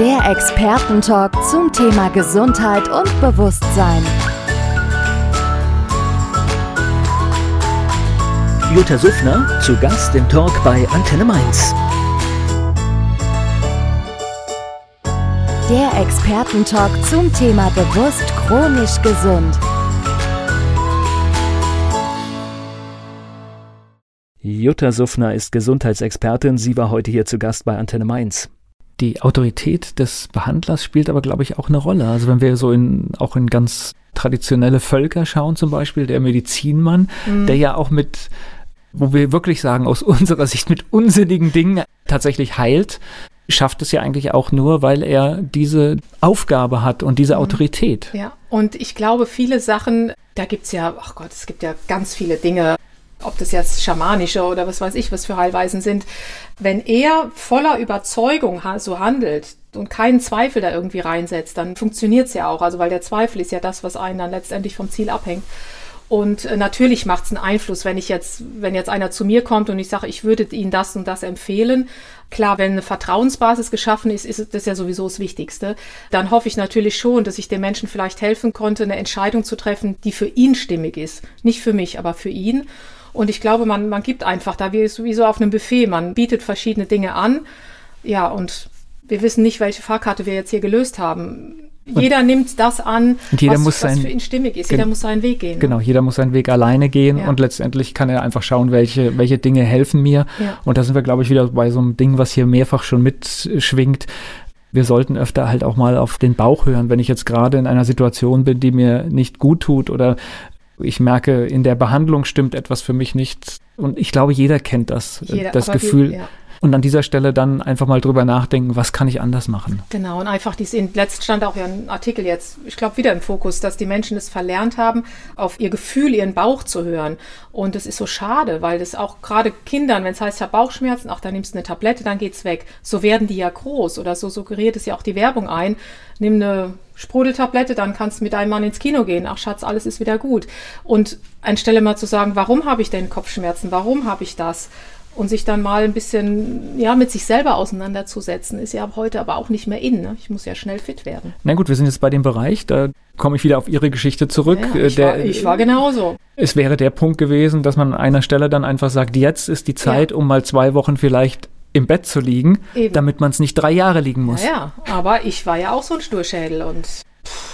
Der Expertentalk zum Thema Gesundheit und Bewusstsein. Jutta Suffner zu Gast im Talk bei Antenne Mainz. Der Expertentalk zum Thema bewusst chronisch gesund. Jutta Suffner ist Gesundheitsexpertin. Sie war heute hier zu Gast bei Antenne Mainz. Die Autorität des Behandlers spielt aber, glaube ich, auch eine Rolle. Also wenn wir so in, auch in ganz traditionelle Völker schauen, zum Beispiel der Medizinmann, mhm. der ja auch mit, wo wir wirklich sagen, aus unserer Sicht mit unsinnigen Dingen tatsächlich heilt, schafft es ja eigentlich auch nur, weil er diese Aufgabe hat und diese mhm. Autorität. Ja, und ich glaube, viele Sachen, da gibt es ja, ach Gott, es gibt ja ganz viele Dinge, ob das jetzt schamanische oder was weiß ich, was für Heilweisen sind. Wenn er voller Überzeugung so handelt und keinen Zweifel da irgendwie reinsetzt, dann funktioniert es ja auch. Also weil der Zweifel ist ja das, was einen dann letztendlich vom Ziel abhängt. Und äh, natürlich macht es einen Einfluss, wenn ich jetzt, wenn jetzt einer zu mir kommt und ich sage, ich würde Ihnen das und das empfehlen. Klar, wenn eine Vertrauensbasis geschaffen ist, ist das ja sowieso das Wichtigste. Dann hoffe ich natürlich schon, dass ich dem Menschen vielleicht helfen konnte, eine Entscheidung zu treffen, die für ihn stimmig ist. Nicht für mich, aber für ihn. Und ich glaube, man, man gibt einfach da wie, wie so auf einem Buffet. Man bietet verschiedene Dinge an. Ja, und wir wissen nicht, welche Fahrkarte wir jetzt hier gelöst haben jeder nimmt das an, jeder was, muss sein, was für ihn stimmig ist. Jeder muss seinen Weg gehen. Ne? Genau, jeder muss seinen Weg alleine gehen ja. und letztendlich kann er einfach schauen, welche, welche Dinge helfen mir. Ja. Und da sind wir, glaube ich, wieder bei so einem Ding, was hier mehrfach schon mitschwingt. Wir sollten öfter halt auch mal auf den Bauch hören, wenn ich jetzt gerade in einer Situation bin, die mir nicht gut tut oder ich merke, in der Behandlung stimmt etwas für mich nicht. Und ich glaube, jeder kennt das, jeder, das Gefühl. Die, ja und an dieser Stelle dann einfach mal drüber nachdenken, was kann ich anders machen. Genau, und einfach dies in letzt stand auch ja ein Artikel jetzt, ich glaube wieder im Fokus, dass die Menschen es verlernt haben, auf ihr Gefühl, ihren Bauch zu hören. Und das ist so schade, weil das auch gerade Kindern, wenn es heißt, ich habe Bauchschmerzen, ach, dann nimmst du eine Tablette, dann geht's weg. So werden die ja groß oder so suggeriert es ja auch die Werbung ein. Nimm eine Sprudeltablette, dann kannst du mit deinem Mann ins Kino gehen. Ach Schatz, alles ist wieder gut. Und anstelle mal zu sagen, warum habe ich denn Kopfschmerzen? Warum habe ich das? Und sich dann mal ein bisschen ja mit sich selber auseinanderzusetzen, ist ja heute aber auch nicht mehr in. Ne? Ich muss ja schnell fit werden. Na gut, wir sind jetzt bei dem Bereich, da komme ich wieder auf Ihre Geschichte zurück. Ja, ich, der, war, ich, war, genauso. Es wäre der Punkt gewesen, dass man an einer Stelle dann einfach sagt, jetzt ist die Zeit, ja. um mal zwei Wochen vielleicht im Bett zu liegen, Eben. damit man es nicht drei Jahre liegen muss. Ja, ja, aber ich war ja auch so ein Sturschädel und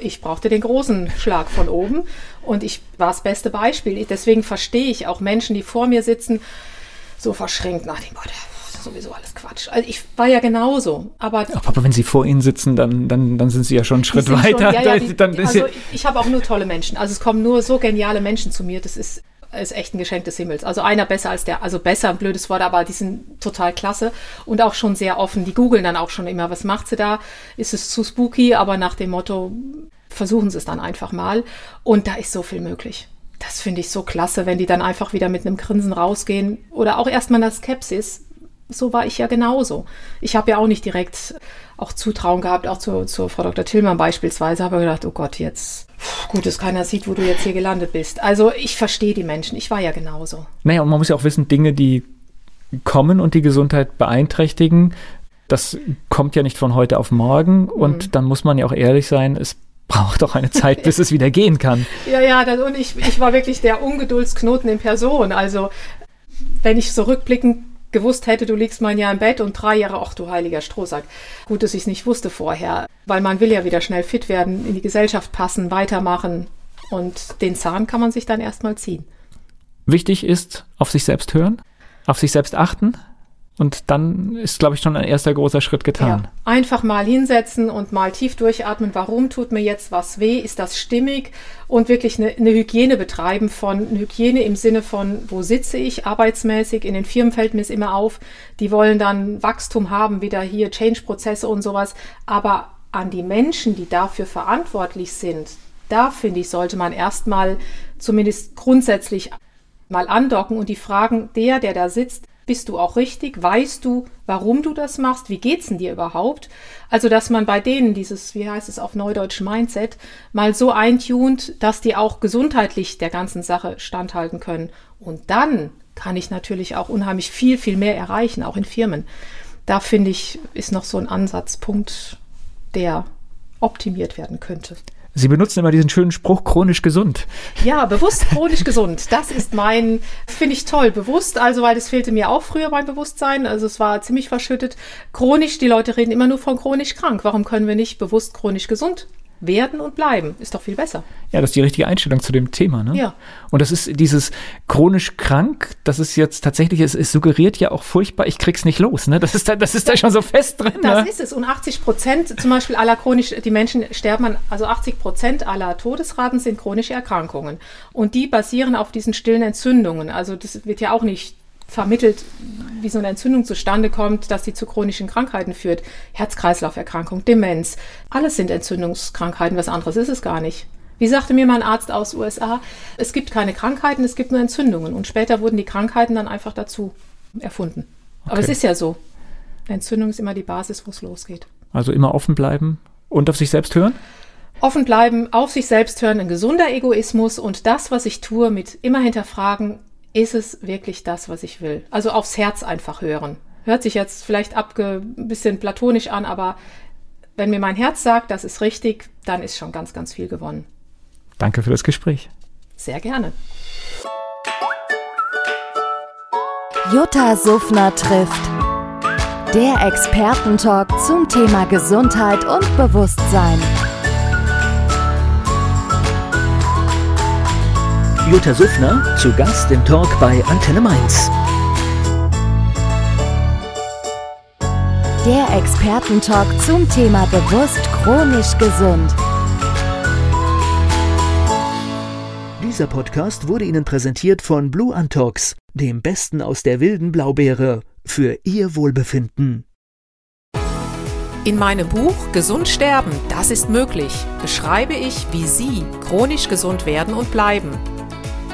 ich brauchte den großen Schlag von oben und ich war das beste Beispiel. Deswegen verstehe ich auch Menschen, die vor mir sitzen, so verschränkt nach dem, boah, sowieso alles Quatsch. Also ich war ja genauso. Aber, aber wenn sie vor ihnen sitzen, dann, dann, dann sind sie ja schon einen Schritt weiter. Schon, ja, ja, die, dann also ich habe auch nur tolle Menschen. Also es kommen nur so geniale Menschen zu mir. Das ist ist echt ein Geschenk des Himmels. Also einer besser als der, also besser, ein blödes Wort, aber die sind total klasse und auch schon sehr offen. Die googeln dann auch schon immer, was macht sie da? Ist es zu spooky? Aber nach dem Motto, versuchen sie es dann einfach mal. Und da ist so viel möglich das finde ich so klasse, wenn die dann einfach wieder mit einem Grinsen rausgehen oder auch erstmal in der Skepsis. So war ich ja genauso. Ich habe ja auch nicht direkt auch Zutrauen gehabt, auch zu, zu Frau Dr. Tillmann beispielsweise, habe gedacht, oh Gott, jetzt gut, dass keiner sieht, wo du jetzt hier gelandet bist. Also ich verstehe die Menschen, ich war ja genauso. Naja, und man muss ja auch wissen, Dinge, die kommen und die Gesundheit beeinträchtigen, das kommt ja nicht von heute auf morgen. Und mhm. dann muss man ja auch ehrlich sein, es braucht auch eine Zeit, bis es wieder gehen kann. Ja, ja, das, und ich, ich war wirklich der Ungeduldsknoten in Person. Also, wenn ich so rückblickend gewusst hätte, du liegst mal ein Jahr im Bett und drei Jahre, ach du heiliger Strohsack. Gut, dass ich es nicht wusste vorher, weil man will ja wieder schnell fit werden, in die Gesellschaft passen, weitermachen und den Zahn kann man sich dann erstmal ziehen. Wichtig ist, auf sich selbst hören, auf sich selbst achten, und dann ist, glaube ich, schon ein erster großer Schritt getan. Ja, einfach mal hinsetzen und mal tief durchatmen. Warum tut mir jetzt was weh? Ist das stimmig? Und wirklich eine, eine Hygiene betreiben von Hygiene im Sinne von, wo sitze ich arbeitsmäßig? In den Firmen fällt mir es immer auf. Die wollen dann Wachstum haben, wieder hier Change-Prozesse und sowas. Aber an die Menschen, die dafür verantwortlich sind, da finde ich, sollte man erstmal zumindest grundsätzlich mal andocken und die fragen, der, der da sitzt, bist du auch richtig? Weißt du, warum du das machst? Wie geht's denn dir überhaupt? Also, dass man bei denen dieses, wie heißt es auf Neudeutsch, Mindset mal so eintunt, dass die auch gesundheitlich der ganzen Sache standhalten können. Und dann kann ich natürlich auch unheimlich viel, viel mehr erreichen, auch in Firmen. Da finde ich, ist noch so ein Ansatzpunkt, der optimiert werden könnte. Sie benutzen immer diesen schönen Spruch, chronisch gesund. Ja, bewusst chronisch gesund. Das ist mein, finde ich toll. Bewusst, also, weil das fehlte mir auch früher beim Bewusstsein. Also, es war ziemlich verschüttet. Chronisch, die Leute reden immer nur von chronisch krank. Warum können wir nicht bewusst chronisch gesund werden und bleiben. Ist doch viel besser. Ja, das ist die richtige Einstellung zu dem Thema. Ne? Ja. Und das ist dieses chronisch krank, das ist jetzt tatsächlich, es, es suggeriert ja auch furchtbar, ich krieg's nicht los. Ne? Das ist da, das ist da schon so fest drin. Das ne? ist es. Und 80 Prozent zum Beispiel aller chronisch, die Menschen sterben an, also 80 Prozent aller Todesraten sind chronische Erkrankungen. Und die basieren auf diesen stillen Entzündungen. Also das wird ja auch nicht vermittelt, wie so eine Entzündung zustande kommt, dass sie zu chronischen Krankheiten führt. Herz-Kreislauf-Erkrankung, Demenz, alles sind Entzündungskrankheiten, was anderes ist es gar nicht. Wie sagte mir mein Arzt aus USA, es gibt keine Krankheiten, es gibt nur Entzündungen. Und später wurden die Krankheiten dann einfach dazu erfunden. Okay. Aber es ist ja so. Entzündung ist immer die Basis, wo es losgeht. Also immer offen bleiben und auf sich selbst hören? Offen bleiben, auf sich selbst hören, ein gesunder Egoismus und das, was ich tue, mit immer hinterfragen, ist es wirklich das, was ich will? Also aufs Herz einfach hören. Hört sich jetzt vielleicht abge ein bisschen platonisch an, aber wenn mir mein Herz sagt, das ist richtig, dann ist schon ganz, ganz viel gewonnen. Danke für das Gespräch. Sehr gerne. Jutta Suffner trifft. Der Expertentalk zum Thema Gesundheit und Bewusstsein. Jutta Suffner zu Gast im Talk bei Antenne Mainz. Der Expertentalk zum Thema bewusst chronisch gesund. Dieser Podcast wurde Ihnen präsentiert von Blue Antox, dem Besten aus der wilden Blaubeere, für Ihr Wohlbefinden. In meinem Buch Gesund sterben, das ist möglich, beschreibe ich, wie Sie chronisch gesund werden und bleiben.